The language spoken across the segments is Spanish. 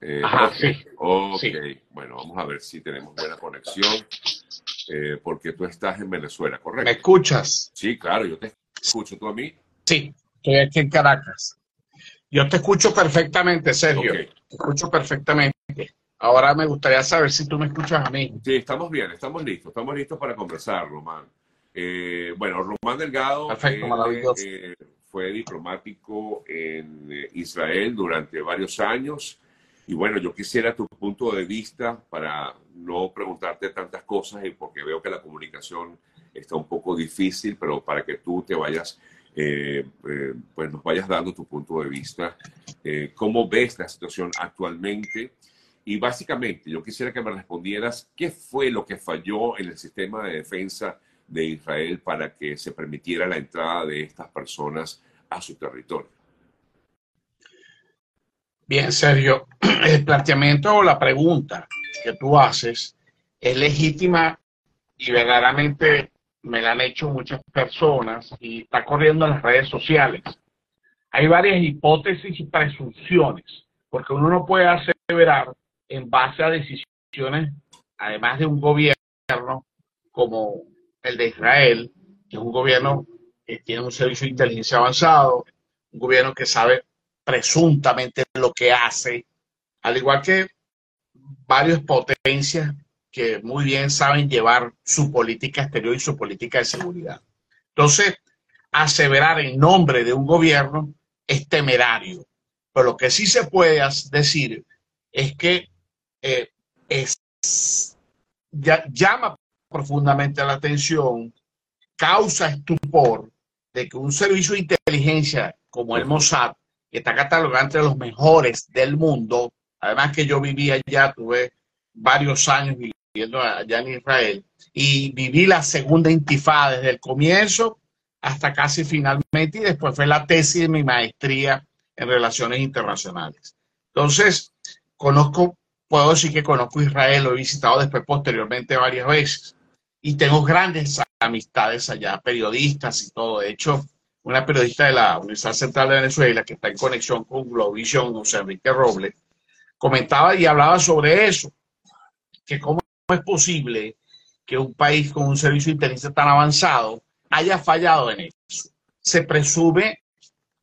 Eh, Ajá, ok, sí, ok. sí. Bueno, vamos a ver si tenemos buena conexión, eh, porque tú estás en Venezuela, ¿Me ¿correcto? escuchas? Sí, claro, yo te escucho. ¿Tú a mí? Sí, estoy aquí en Caracas. Yo te escucho perfectamente, Sergio. Ok. Te escucho perfectamente. Ahora me gustaría saber si tú me escuchas a mí. Sí, estamos bien, estamos listos, estamos listos para conversar, Román. Eh, bueno, Román Delgado Perfecto, eh, eh, fue diplomático en eh, Israel durante varios años. Y bueno, yo quisiera tu punto de vista para no preguntarte tantas cosas y porque veo que la comunicación está un poco difícil, pero para que tú te vayas, eh, eh, pues nos vayas dando tu punto de vista. Eh, ¿Cómo ves la situación actualmente? Y básicamente, yo quisiera que me respondieras qué fue lo que falló en el sistema de defensa de Israel para que se permitiera la entrada de estas personas a su territorio. Bien, Sergio, el planteamiento o la pregunta que tú haces es legítima y verdaderamente me la han hecho muchas personas y está corriendo en las redes sociales. Hay varias hipótesis y presunciones, porque uno no puede aseverar en base a decisiones, además de un gobierno como el de Israel, que es un gobierno que tiene un servicio de inteligencia avanzado, un gobierno que sabe presuntamente lo que hace, al igual que varias potencias que muy bien saben llevar su política exterior y su política de seguridad. Entonces, aseverar en nombre de un gobierno es temerario, pero lo que sí se puede decir es que eh, es, llama profundamente la atención, causa estupor de que un servicio de inteligencia como el Mossad, que está catalogado entre los mejores del mundo, además que yo viví allá, tuve varios años viviendo allá en Israel, y viví la segunda intifada desde el comienzo hasta casi finalmente, y después fue la tesis de mi maestría en relaciones internacionales. Entonces, conozco, puedo decir que conozco Israel, lo he visitado después posteriormente varias veces, y tengo grandes amistades allá, periodistas y todo. De hecho, una periodista de la Universidad Central de Venezuela, que está en conexión con Globovisión, José Enrique Robles, comentaba y hablaba sobre eso, que cómo es posible que un país con un servicio de inteligencia tan avanzado haya fallado en eso. Se presume,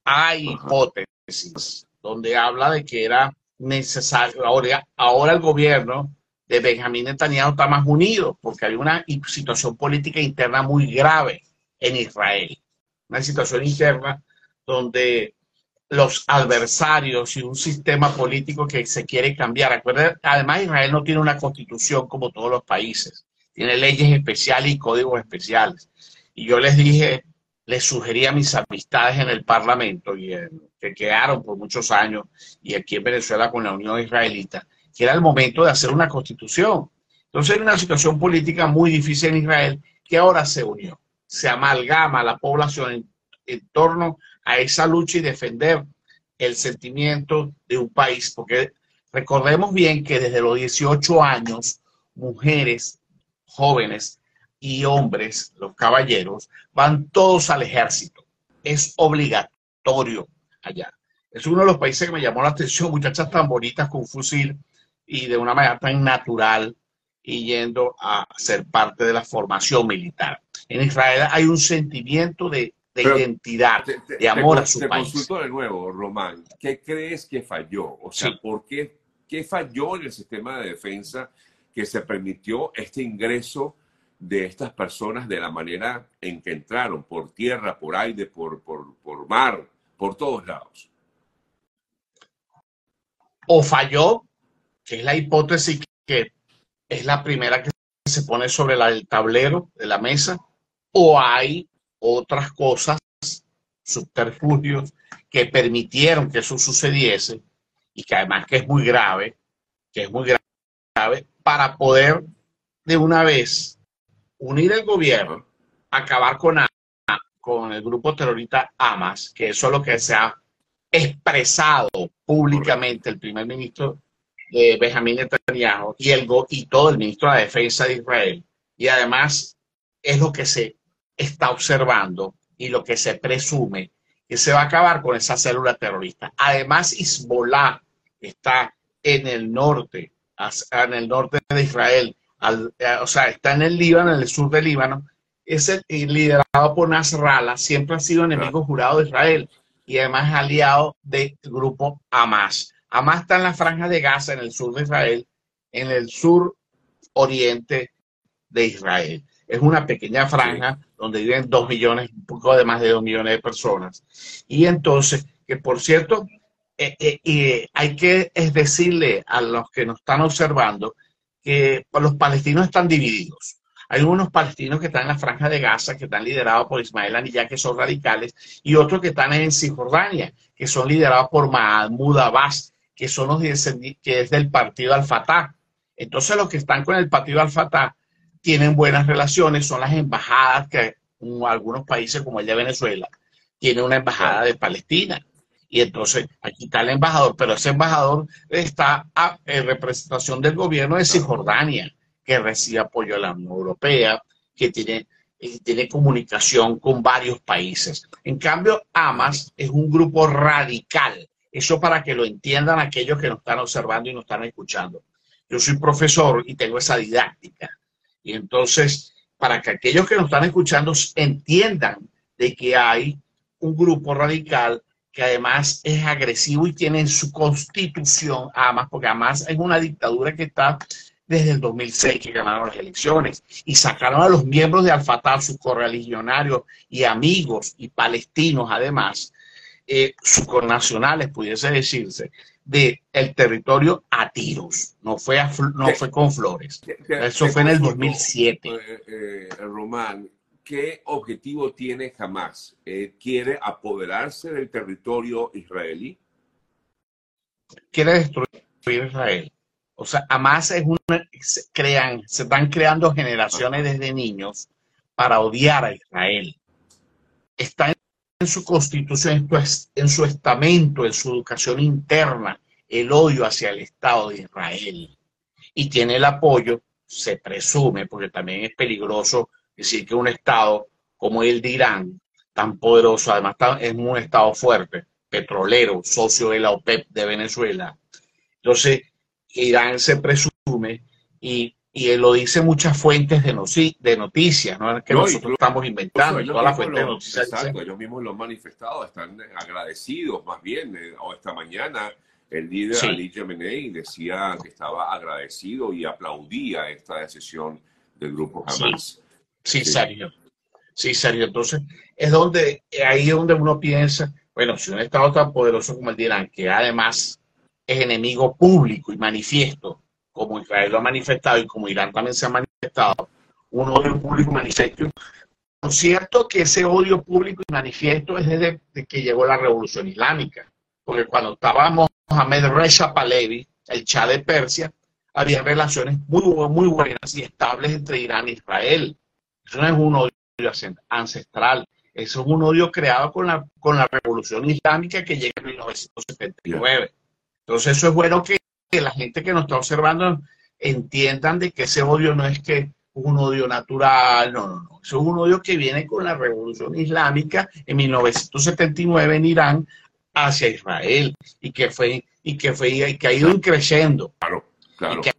hay hipótesis donde habla de que era necesario, ahora, ahora el gobierno de Benjamín Netanyahu está más unido porque hay una situación política interna muy grave en Israel. Una situación interna donde los adversarios y un sistema político que se quiere cambiar. Acuérdense, además, Israel no tiene una constitución como todos los países. Tiene leyes especiales y códigos especiales. Y yo les dije, les sugerí a mis amistades en el Parlamento, que quedaron por muchos años, y aquí en Venezuela con la Unión Israelita, que era el momento de hacer una constitución. Entonces era una situación política muy difícil en Israel que ahora se unió. Se amalgama la población en, torno a esa lucha y defender el sentimiento de un país, porque recordemos bien que desde los 18 años, mujeres, jóvenes y hombres, los caballeros, van todos al ejército. Es obligatorio allá. Es uno de los países que me llamó la atención, muchachas tan bonitas con fusil y de una manera tan natural y yendo a ser parte de la formación militar. En Israel hay un sentimiento de, de identidad, Te, te- de amor te- a su te país. consulto de nuevo, Román. ¿Qué crees que falló? O sea, Sí. ¿por qué, qué falló en el sistema de defensa que se permitió este ingreso de estas personas de la manera en que entraron, por tierra, por aire, por, por, por mar, por todos lados? O falló, que es la hipótesis que es la primera que se pone sobre la- el tablero de la mesa, o hay otras cosas, subterfugios, que permitieron que eso sucediese y que además que es muy grave, que es muy grave, para poder de una vez unir el gobierno, acabar con, con el grupo terrorista Hamas, que eso es lo que se ha expresado públicamente el primer ministro de Benjamín Netanyahu y, el, y todo el ministro de la Defensa de Israel. Y además es lo que se está observando y lo que se presume que se va a acabar con esa célula terrorista. Además, Hezbollah está en el norte, en el norte de Israel, eh, o sea, está en el Líbano, en el sur del Líbano, es el, liderado por Nasrallah, siempre ha sido enemigo jurado de Israel y además aliado del grupo Hamas. Hamas está en la franja de Gaza, en el sur de Israel, en el sur oriente de Israel. Es una pequeña franja donde viven dos millones, un poco de más de dos millones de personas. Y entonces, que por cierto, eh, eh, hay que decirle a los que nos están observando que los palestinos están divididos. Hay unos palestinos que están en la franja de Gaza, que están liderados por Ismael Aniyah, que son radicales, y otros que están en Cisjordania, que son liderados por Mahmoud Abbas, que son los que es del partido Al-Fatah. Entonces los que están con el partido Al-Fatah tienen buenas relaciones, son las embajadas que algunos países como el de Venezuela tienen una embajada de Palestina. Y entonces aquí está el embajador, pero ese embajador está en representación del gobierno de Cisjordania, que recibe apoyo de la Unión Europea, que tiene, eh, tiene comunicación con varios países. En cambio, Hamas es un grupo radical. Eso para que lo entiendan aquellos que nos están observando y nos están escuchando. Yo soy profesor y tengo esa didáctica. Y entonces, para que aquellos que nos están escuchando entiendan de que hay un grupo radical que además es agresivo y tiene en su constitución, además, porque además es una dictadura que está desde el 2006 que ganaron las elecciones y sacaron a los miembros de Al-Fatah, sus correligionarios y amigos y palestinos además, eh, sus connacionales, pudiese decirse, del el territorio a tiros, no fue, no fue con flores. Eso fue en el 2007. Eh, eh, Román, ¿qué objetivo tiene Hamas? Eh, ¿Quiere apoderarse del territorio israelí? Quiere destruir Israel. O sea, Hamas es una, se crean, se están creando generaciones desde niños para odiar a Israel. Está en su constitución, en su estamento, en su educación interna, el odio hacia el Estado de Israel. Y tiene el apoyo, se presume, porque también es peligroso decir que un Estado como el de Irán, tan poderoso, además es un Estado fuerte, petrolero, socio de la OPEP de Venezuela. Entonces, Irán se presume y y lo dice muchas fuentes de, de noticias, no que nosotros estamos inventando, todas las fuentes de noticias. Exacto, ellos mismos lo han manifestado, están agradecidos, más bien, eh, o esta mañana el líder Ali Jemenei decía que estaba agradecido y aplaudía esta decisión del grupo Hamas. Sí, sí, serio. Sí, serio. Entonces, es donde, ahí es donde uno piensa, bueno, si un Estado tan poderoso como el de Irán, que además es enemigo público y manifiesto como Israel lo ha manifestado y como Irán también se ha manifestado, un odio público manifiesto. Cierto que ese odio público y manifiesto es desde que llegó la revolución islámica, porque cuando estábamos Mohamed Reza Pahlavi, el Shah de Persia, había relaciones muy, muy buenas y estables entre Irán e Israel. Eso no es un odio ancestral, eso es un odio creado con la, con la revolución islámica que llega en 1979. Entonces eso es bueno que que la gente que nos está observando entiendan de que ese odio no es que un odio natural, no, no, no. Eso es un odio que viene con la revolución islámica en 1979 en Irán hacia Israel y que fue y que fue y que ha ido creciendo. Claro, claro. que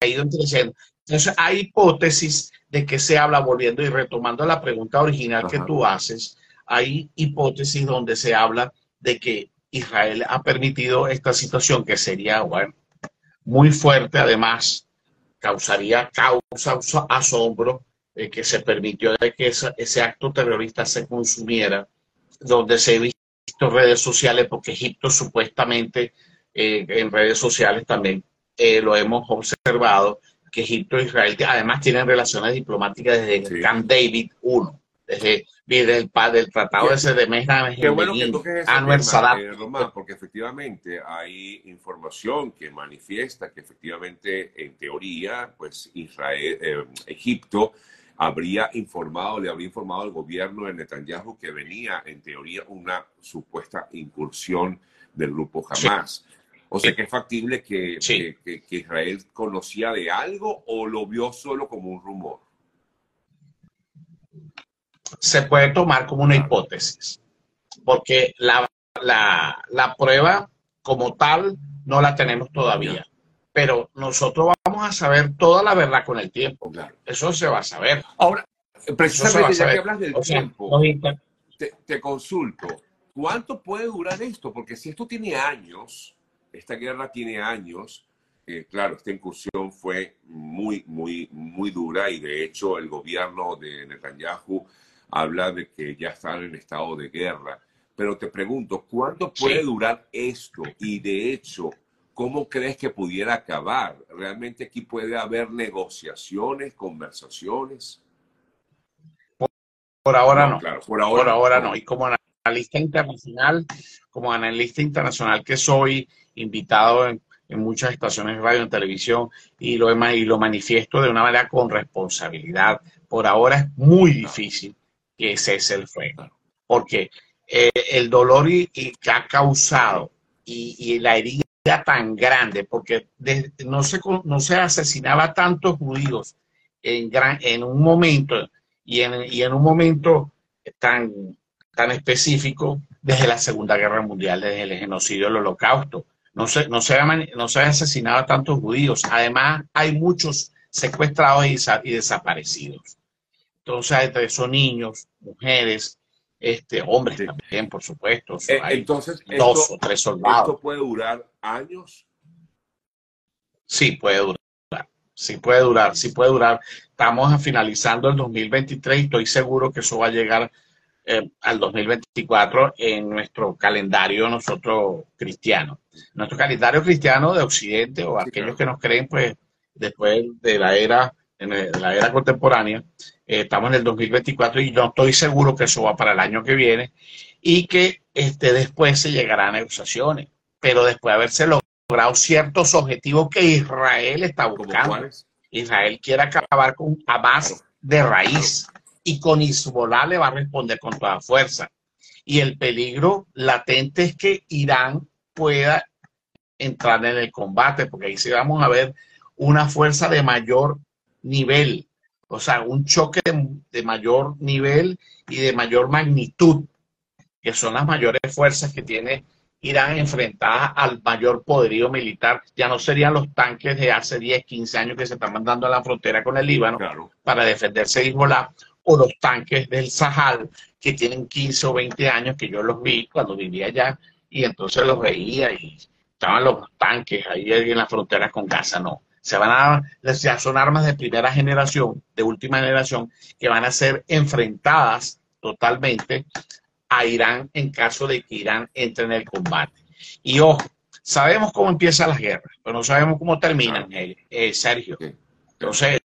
ha ido creciendo. Entonces hay hipótesis de que se habla, volviendo y retomando la pregunta original que tú haces, hay hipótesis donde se habla de que Israel ha permitido esta situación que sería, bueno, muy fuerte, además, causaría causa asombro eh, que se permitió de que ese acto terrorista se consumiera, donde se visto redes sociales, porque Egipto supuestamente eh, en redes sociales también eh, lo hemos observado, que Egipto e Israel además tienen relaciones diplomáticas desde Camp David I desde, el, del tratado ese de Mejna Qué bueno que toques tema, eh, Román, porque efectivamente hay información que manifiesta que efectivamente, en teoría, pues Israel, eh, Egipto habría informado, le habría informado al gobierno de Netanyahu que venía, en teoría, una supuesta incursión del grupo Hamas. O sea, que es factible que, que Israel conocía de algo o lo vio solo como un rumor se puede tomar como una hipótesis, porque la, la, la prueba como tal no la tenemos todavía. Pero nosotros vamos a saber toda la verdad con el tiempo. Eso se va a saber. Ahora, precisamente ya que hablas del tiempo, te, te consulto, ¿cuánto puede durar esto? Porque si esto tiene años, esta guerra tiene años, eh, claro, esta incursión fue muy, muy, muy dura y de hecho el gobierno de Netanyahu habla de que ya están en estado de guerra. Pero te pregunto, ¿cuánto puede durar esto? Y de hecho, ¿cómo crees que pudiera acabar? ¿Realmente aquí puede haber negociaciones, conversaciones? Por, ahora no. por ahora, por ahora no. Y como analista internacional, como analista internacional que soy, invitado en, muchas estaciones de radio y televisión y lo, y lo manifiesto de una manera con responsabilidad. Por ahora es muy difícil que cese el fuego, porque eh, el dolor y, que ha causado y, la herida tan grande, porque no, se, no se asesinaba tantos judíos en, gran, en un momento y en, y en un momento tan, tan específico desde la Segunda Guerra Mundial, desde el genocidio del Holocausto. No se, no se, no se asesinado a tantos judíos. Además, hay muchos secuestrados y, desaparecidos. Entonces, son niños, mujeres, este, hombres también, por supuesto. Eh, entonces, dos o tres soldados. ¿Esto puede durar años? Sí, puede durar. Sí puede durar, sí puede durar. Estamos finalizando el 2023 y estoy seguro que eso va a llegar eh, al 2024 en nuestro calendario nosotros cristiano. Nuestro calendario cristiano de Occidente o aquellos que nos creen, pues después de la era, en la era contemporánea, eh, estamos en el 2024 y no estoy seguro que eso va para el año que viene y que este, después se llegará a negociaciones, pero después de haberse logrado ciertos objetivos que Israel está buscando. Israel quiere acabar con Hamas de raíz y con Hezbollah le va a responder con toda fuerza. Y el peligro latente es que Irán pueda entrar en el combate, porque ahí sí vamos a ver una fuerza de mayor nivel, o sea, un choque de, mayor nivel y de mayor magnitud, que son las mayores fuerzas que tiene Irán enfrentadas al mayor poderío militar. Ya no serían los tanques de hace 10, 15 años que se están mandando a la frontera con el Líbano para defenderse de Hezbollah, o los tanques del Sahel que tienen 15 o 20 años, que yo los vi cuando vivía allá, y entonces los veía y estaban los tanques ahí en la frontera con Gaza, no. Se van a, ya son armas de primera generación, de última generación, que van a ser enfrentadas totalmente a Irán en caso de que Irán entre en el combate. Y ojo, sabemos cómo empiezan las guerras, pero no sabemos cómo terminan, eh, eh, Sergio. Entonces,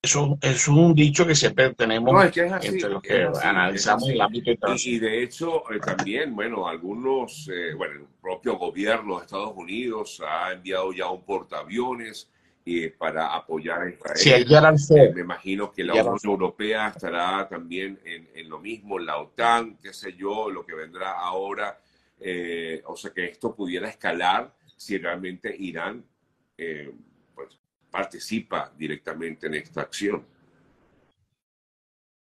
eso es un dicho que siempre tenemos entre los que analizamos el ámbito internacional. Y, de hecho, eh, también, bueno, algunos, eh, bueno, el propio gobierno de Estados Unidos ha enviado ya un portaaviones eh, para apoyar a Israel. Sí, el me imagino que la Unión Europea estará también en, en, lo mismo, la OTAN, qué sé yo, lo que vendrá ahora. o sea, que esto pudiera escalar si realmente Irán participa directamente en esta acción.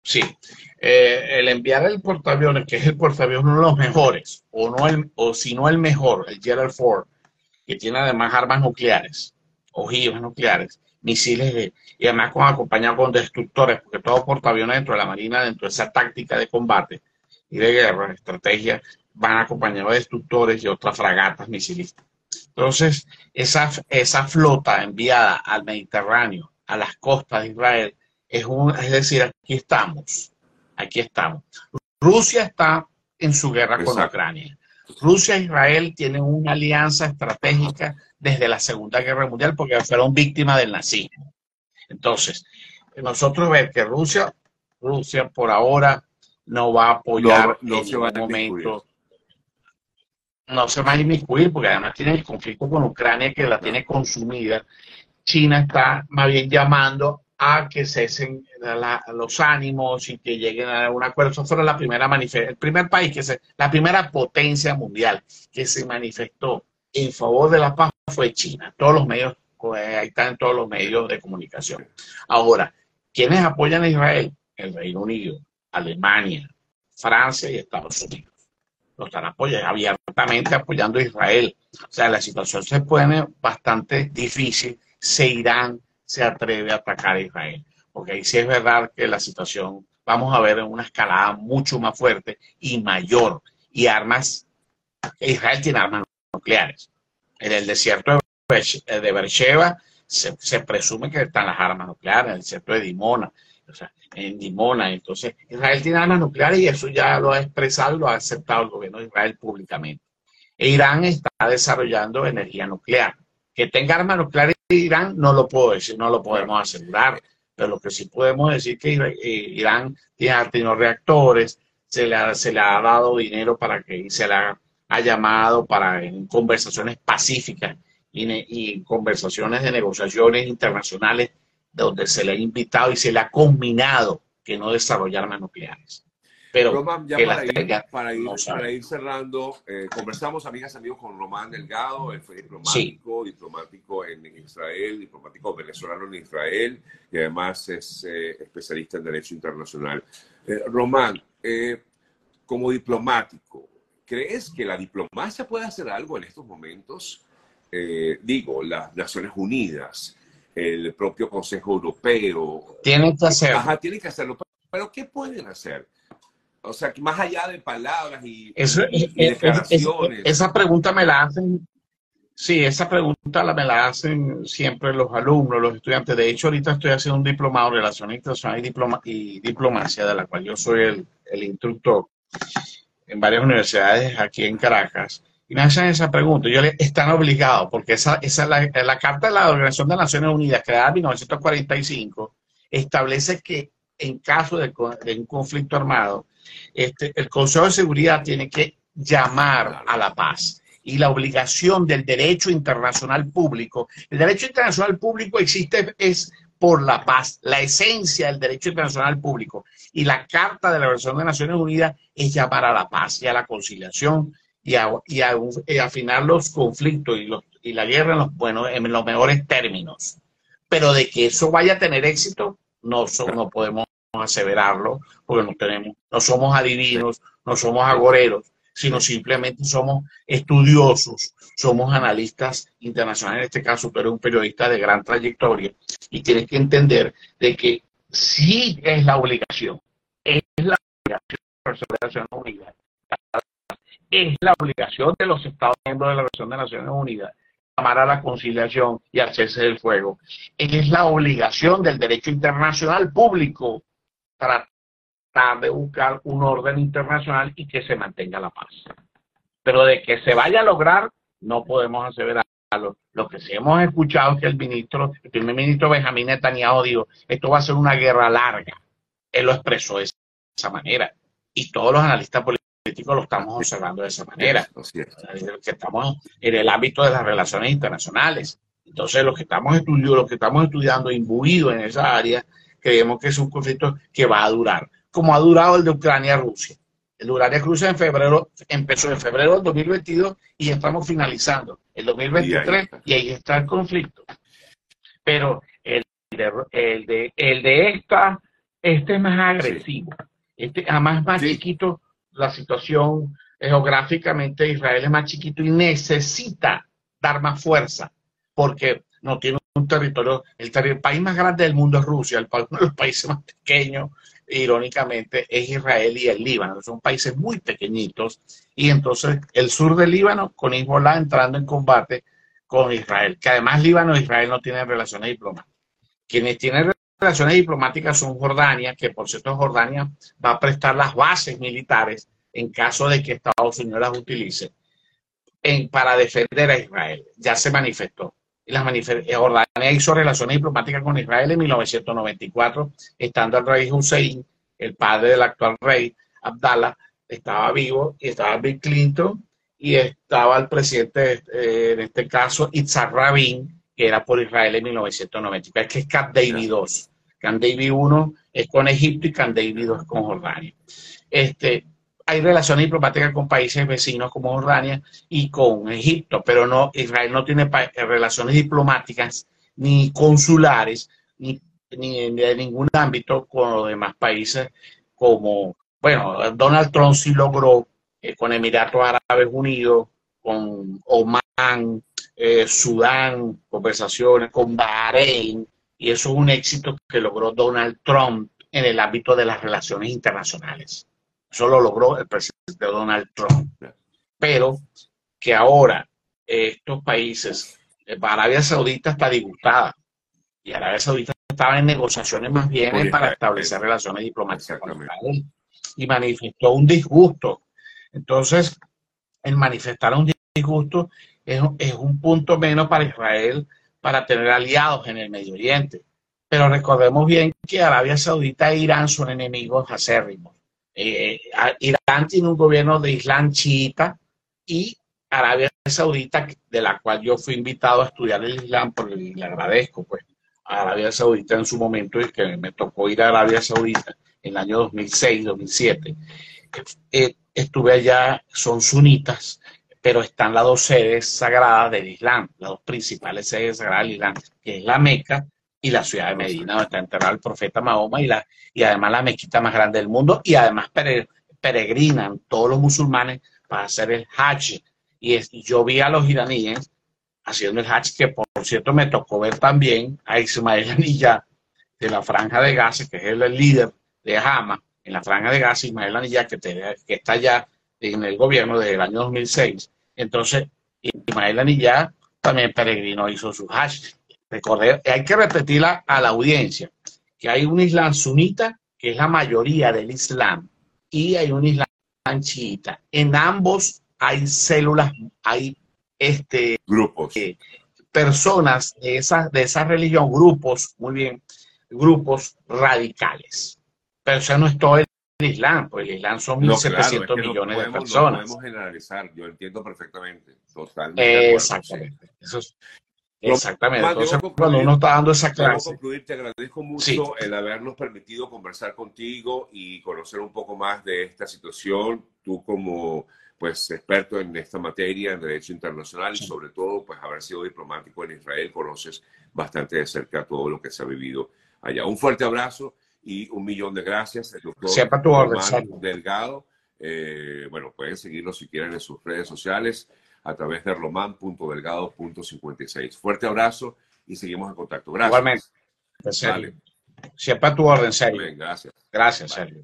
Sí, eh, el enviar el portaaviones, que es el portaaviones uno de los mejores, o, no el, o si no el mejor, el Gerald Ford, que tiene además armas nucleares, ojivas nucleares, misiles y además con, acompañado con destructores, porque todo portaaviones dentro de la Marina, dentro de esa táctica de combate y de guerra, estrategia, van acompañados de destructores y otras fragatas misilistas. Entonces, esa, esa flota enviada al Mediterráneo, a las costas de Israel, es, un, es decir, aquí estamos, aquí estamos. Rusia está en su guerra con Ucrania. Rusia e Israel tienen una alianza estratégica desde la Segunda Guerra Mundial porque fueron víctimas del nazismo. Entonces, nosotros ver que Rusia, Rusia por ahora no va a apoyar en ningún momento no se va a inmiscuir porque además tiene el conflicto con Ucrania que la tiene consumida. China está más bien llamando a que cesen los ánimos y que lleguen a un acuerdo. Eso fue la primera el primer país que se, la primera potencia mundial que se manifestó en favor de la paz fue China. Todos los medios, pues, ahí están todos los medios de comunicación. Ahora, ¿quiénes apoyan a Israel? El Reino Unido, Alemania, Francia y Estados Unidos lo están apoyando, abiertamente apoyando a Israel. O sea, la situación se pone bastante difícil si Irán se atreve a atacar a Israel. Porque ahí sí es verdad que la situación, vamos a ver una escalada mucho más fuerte y mayor. Y armas, Israel tiene armas nucleares. En el desierto de Beersheba se, presume que están las armas nucleares, en el desierto de Dimona o sea, en Dimona. Entonces, Israel tiene armas nucleares y eso ya lo ha expresado lo ha aceptado el gobierno de Israel públicamente. E Irán está desarrollando energía nuclear. Que tenga armas nucleares Irán no lo puedo decir, no lo podemos asegurar, pero lo que sí podemos decir que eh, Irán tiene, tenido reactores, se le, ha, se le ha dado dinero para que se le ha, llamado para en conversaciones pacíficas y, y conversaciones de negociaciones internacionales donde se le ha invitado y se le ha combinado que no desarrollar armas nucleares. Pero Román, ya para, ir, para, ir, cerrando, eh, conversamos, amigas, amigos, con Román Delgado, fue diplomático, diplomático en Israel, diplomático venezolano en Israel, y además es eh, especialista en Derecho Internacional. Eh, Román, como diplomático, ¿crees que la diplomacia puede hacer algo en estos momentos? digo, las Naciones Unidas, el propio Consejo Europeo. Tienen que hacerlo. Ajá, tienen que hacerlo. Pero ¿qué pueden hacer? O sea, que más allá de palabras y, declaraciones. esa pregunta me la hacen, sí, esa pregunta la, me la hacen siempre los alumnos, los estudiantes. De hecho, ahorita estoy haciendo un diplomado en Relaciones Internacionales y, diploma, y Diplomacia, de la cual yo soy el, el instructor en varias universidades aquí en Caracas y me hacen esa pregunta. Yo le están obligados, porque esa, esa la, la, Carta de la Organización de Naciones Unidas, creada en 1945, establece que en caso de, un conflicto armado, este, el Consejo de Seguridad tiene que llamar a la paz. Y la obligación del derecho internacional público, el derecho internacional público existe es por la paz, la esencia del derecho internacional público. Y la Carta de la Organización de Naciones Unidas es llamar a la paz y a la conciliación y, a, y, y afinar los conflictos y, los, y la guerra en los, bueno, en los mejores términos. Pero de que eso vaya a tener éxito, no, no podemos aseverarlo, porque no, tenemos, no somos adivinos, no somos agoreros, sino simplemente somos estudiosos, somos analistas internacionales. En este caso, tú eres un periodista de gran trayectoria y tienes que entender de que sí es la obligación, es la obligación de la Naciones Unidas es la obligación de los Estados miembros de la Organización de Naciones Unidas llamar a la conciliación y al cese del fuego. Es la obligación del derecho internacional público tratar de buscar un orden internacional y que se mantenga la paz. Pero de que se vaya a lograr, no podemos aseverarlo. Lo que sí hemos escuchado es que el ministro, el primer ministro Benjamín Netanyahu dijo, esto va a ser una guerra larga. Él lo expresó de esa manera. Y todos los analistas políticos lo estamos observando de esa manera. Que estamos en el ámbito de las relaciones internacionales. Entonces, los que estamos estudiando, los que estamos estudiando imbuidos en esa área, creemos que es un conflicto que va a durar, como ha durado el de Ucrania-Rusia. El de Ucrania-Rusia en febrero, empezó en febrero del 2022 y estamos finalizando el 2023 y ahí, está el conflicto. Pero el de, el de, el de esta, este es más agresivo. Este, además, más chiquito, la situación geográficamente Israel es más chiquito y necesita dar más fuerza porque no tiene un territorio, el, país más grande del mundo es Rusia, el, uno de los países más pequeños, irónicamente, es Israel y el Líbano, son países muy pequeñitos, y entonces el sur del Líbano con Hezbollah entrando en combate con Israel, que además Líbano e Israel no tienen relaciones diplomáticas. Quienes tienen relaciones diplomáticas son Jordania, que por cierto Jordania va a prestar las bases militares en caso de que Estados Unidos las utilice para defender a Israel. Ya se manifestó. Y las eh, Jordania hizo relaciones diplomáticas con Israel en 1994, estando el rey Hussein, el padre del actual rey Abdallah, estaba vivo y estaba Bill Clinton y estaba el presidente, eh, en este caso, Itzhak Rabin, que era por Israel en 1994, que es Camp David II. Camp David I es con Egipto y Camp David II es con Jordania. Este, hay relaciones diplomáticas con países vecinos como Jordania y con Egipto, pero no, Israel no tiene relaciones diplomáticas ni consulares ni, ni de ningún ámbito con los demás países como, bueno, Donald Trump sí logró eh, con Emiratos Árabes Unidos, con Oman, eh, Sudán, conversaciones con Bahrein, y eso es un éxito que logró Donald Trump en el ámbito de las relaciones internacionales. Eso lo logró el presidente Donald Trump. Pero que ahora estos países, eh, Arabia Saudita está disgustada y Arabia Saudita estaba en negociaciones más bien para establecer relaciones diplomáticas con Israel y manifestó un disgusto. Entonces, el manifestar un disgusto es, es un punto menos para Israel para tener aliados en el Medio Oriente. Pero recordemos bien que Arabia Saudita e Irán son enemigos acérrimos. Eh, eh, Irán tiene un gobierno de Islam chiita y Arabia Saudita, de la cual yo fui invitado a estudiar el Islam, porque le agradezco pues, a Arabia Saudita en su momento y que me tocó ir a Arabia Saudita en el año 2006, 2007. Eh, estuve allá, son sunitas, pero están las dos sedes sagradas del Islam, las dos principales sedes sagradas del Islam, que es la Meca y la ciudad de Medina, donde está enterrado el profeta Mahoma y, la, y además la mezquita más grande del mundo, y además peregrinan todos los musulmanes para hacer el Hajj. Y, es, yo vi a los iraníes haciendo el Hajj, que por cierto me tocó ver también a Ismael Anilla de la Franja de Gaza, que es el líder de Hamas en la Franja de Gaza, Ismael Anilla, que, que está ya en el gobierno desde el año 2006. Entonces, Ismael Anilla también peregrinó, hizo su Hajj. Recordé, hay que repetirla a la audiencia, que hay un Islam sunita, que es la mayoría del Islam, y hay un Islam chiita. En ambos hay células, hay este, grupos. Eh, personas de esa, de esa religión, grupos, muy bien, grupos radicales. Pero eso no es todo el Islam, pues el Islam son 1.700 millones de personas. No podemos generalizar, yo entiendo perfectamente, totalmente. Exactamente. Exactamente. Entonces, cuando uno está dando esa clase. concluir, te agradezco mucho el habernos permitido conversar contigo y conocer un poco más de esta situación. Tú como pues experto en esta materia, en derecho internacional y sobre todo pues haber sido diplomático en Israel, conoces bastante de cerca todo lo que se ha vivido allá. Un fuerte abrazo y un millón de gracias. El doctor Siempre tu orden, Delgado. Eh, bueno, pueden seguirlo si quieren en sus redes sociales a través de roman.delgado.56. Fuerte abrazo y seguimos en contacto. Gracias. Igualmente. Siempre a tu orden, Sergio. gracias. Gracias, Sergio.